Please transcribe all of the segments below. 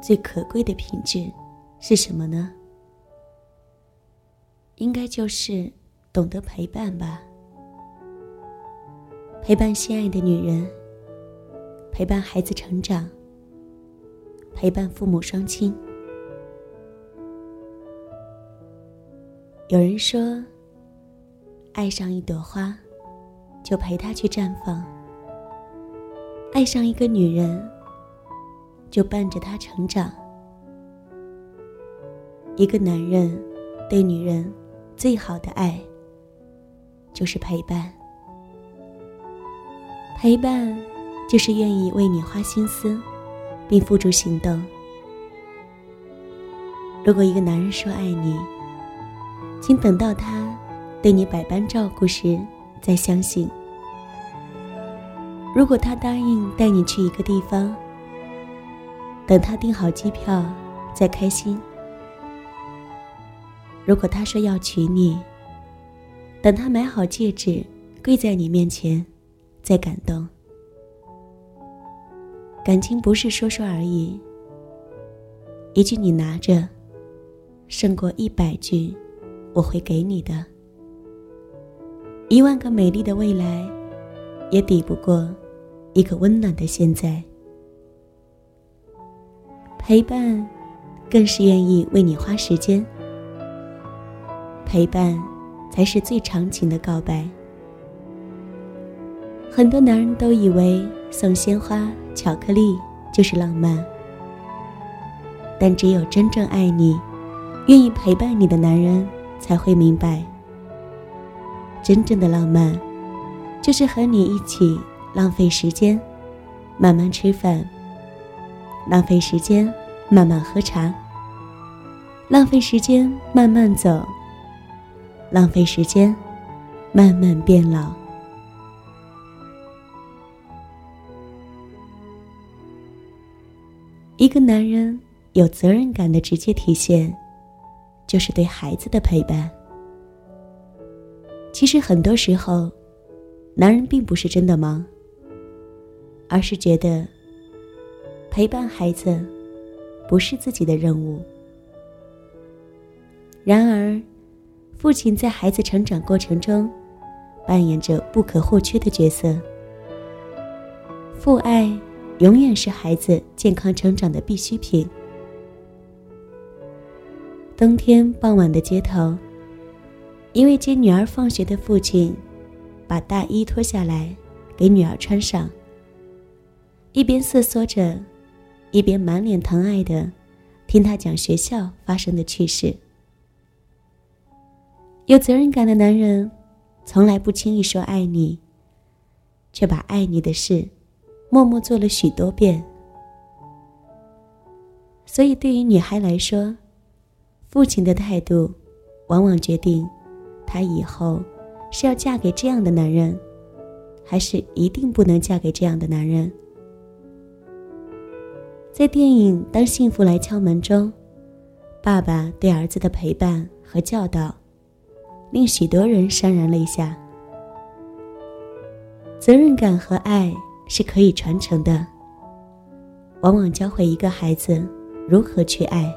最可贵的品质是什么呢？应该就是懂得陪伴吧。陪伴心爱的女人，陪伴孩子成长，陪伴父母双亲。有人说，爱上一朵花，就陪她去绽放；爱上一个女人。就伴着他成长。一个男人对女人最好的爱，就是陪伴。陪伴就是愿意为你花心思，并付诸行动。如果一个男人说爱你，请等到他对你百般照顾时再相信。如果他答应带你去一个地方，等他订好机票，再开心。如果他说要娶你，等他买好戒指，跪在你面前，再感动。感情不是说说而已，一句你拿着，胜过一百句我会给你的。一万个美丽的未来，也抵不过一个温暖的现在。陪伴，更是愿意为你花时间。陪伴，才是最长情的告白。很多男人都以为送鲜花、巧克力就是浪漫，但只有真正爱你、愿意陪伴你的男人才会明白，真正的浪漫，就是和你一起浪费时间，慢慢吃饭。浪费时间，慢慢喝茶；浪费时间，慢慢走；浪费时间，慢慢变老。一个男人有责任感的直接体现，就是对孩子的陪伴。其实很多时候，男人并不是真的忙，而是觉得。陪伴孩子，不是自己的任务。然而，父亲在孩子成长过程中，扮演着不可或缺的角色。父爱永远是孩子健康成长的必需品。冬天傍晚的街头，一位接女儿放学的父亲，把大衣脱下来给女儿穿上，一边瑟缩着。一边满脸疼爱的听他讲学校发生的趣事。有责任感的男人，从来不轻易说爱你，却把爱你的事默默做了许多遍。所以，对于女孩来说，父亲的态度，往往决定她以后是要嫁给这样的男人，还是一定不能嫁给这样的男人。在电影《当幸福来敲门》中，爸爸对儿子的陪伴和教导，令许多人潸然泪下。责任感和爱是可以传承的，往往教会一个孩子如何去爱，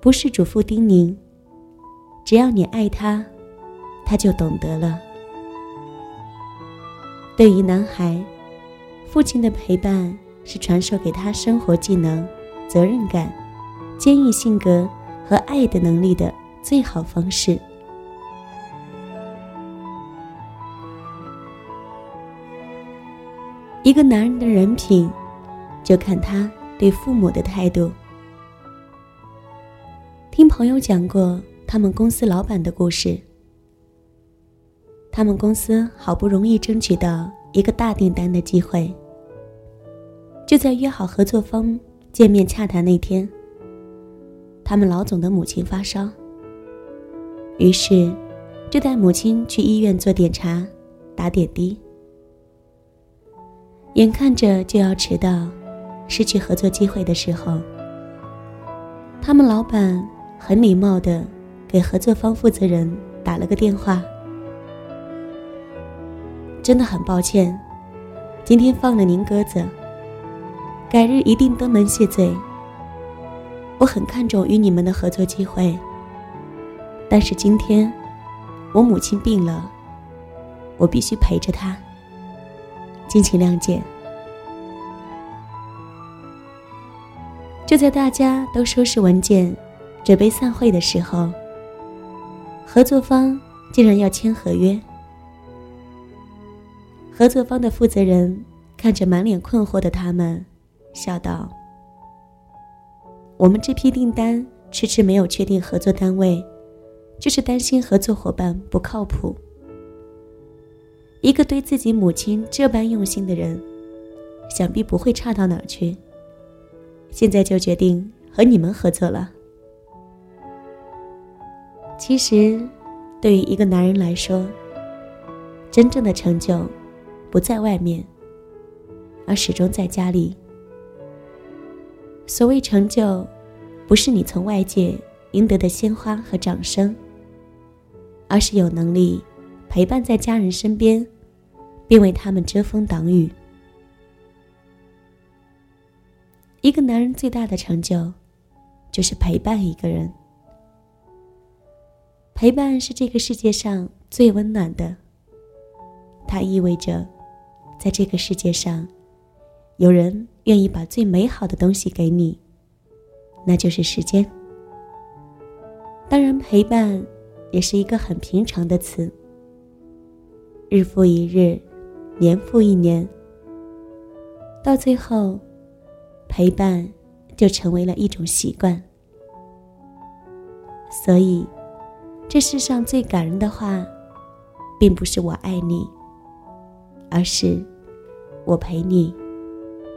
不是嘱咐叮咛，只要你爱他，他就懂得了。对于男孩，父亲的陪伴。是传授给他生活技能、责任感、坚毅性格和爱的能力的最好方式。一个男人的人品，就看他对父母的态度。听朋友讲过他们公司老板的故事，他们公司好不容易争取到一个大订单的机会。就在约好合作方见面洽谈那天，他们老总的母亲发烧，于是就带母亲去医院做检查、打点滴。眼看着就要迟到，失去合作机会的时候，他们老板很礼貌的给合作方负责人打了个电话。真的很抱歉，今天放了您鸽子。改日一定登门谢罪。我很看重与你们的合作机会，但是今天我母亲病了，我必须陪着她，敬请谅解。就在大家都收拾文件，准备散会的时候，合作方竟然要签合约。合作方的负责人看着满脸困惑的他们。笑道：“我们这批订单迟迟没有确定合作单位，就是担心合作伙伴不靠谱。一个对自己母亲这般用心的人，想必不会差到哪儿去。现在就决定和你们合作了。其实，对于一个男人来说，真正的成就不在外面，而始终在家里。”所谓成就，不是你从外界赢得的鲜花和掌声，而是有能力陪伴在家人身边，并为他们遮风挡雨。一个男人最大的成就，就是陪伴一个人。陪伴是这个世界上最温暖的，它意味着，在这个世界上。有人愿意把最美好的东西给你，那就是时间。当然，陪伴也是一个很平常的词。日复一日，年复一年，到最后，陪伴就成为了一种习惯。所以，这世上最感人的话，并不是我爱你，而是我陪你。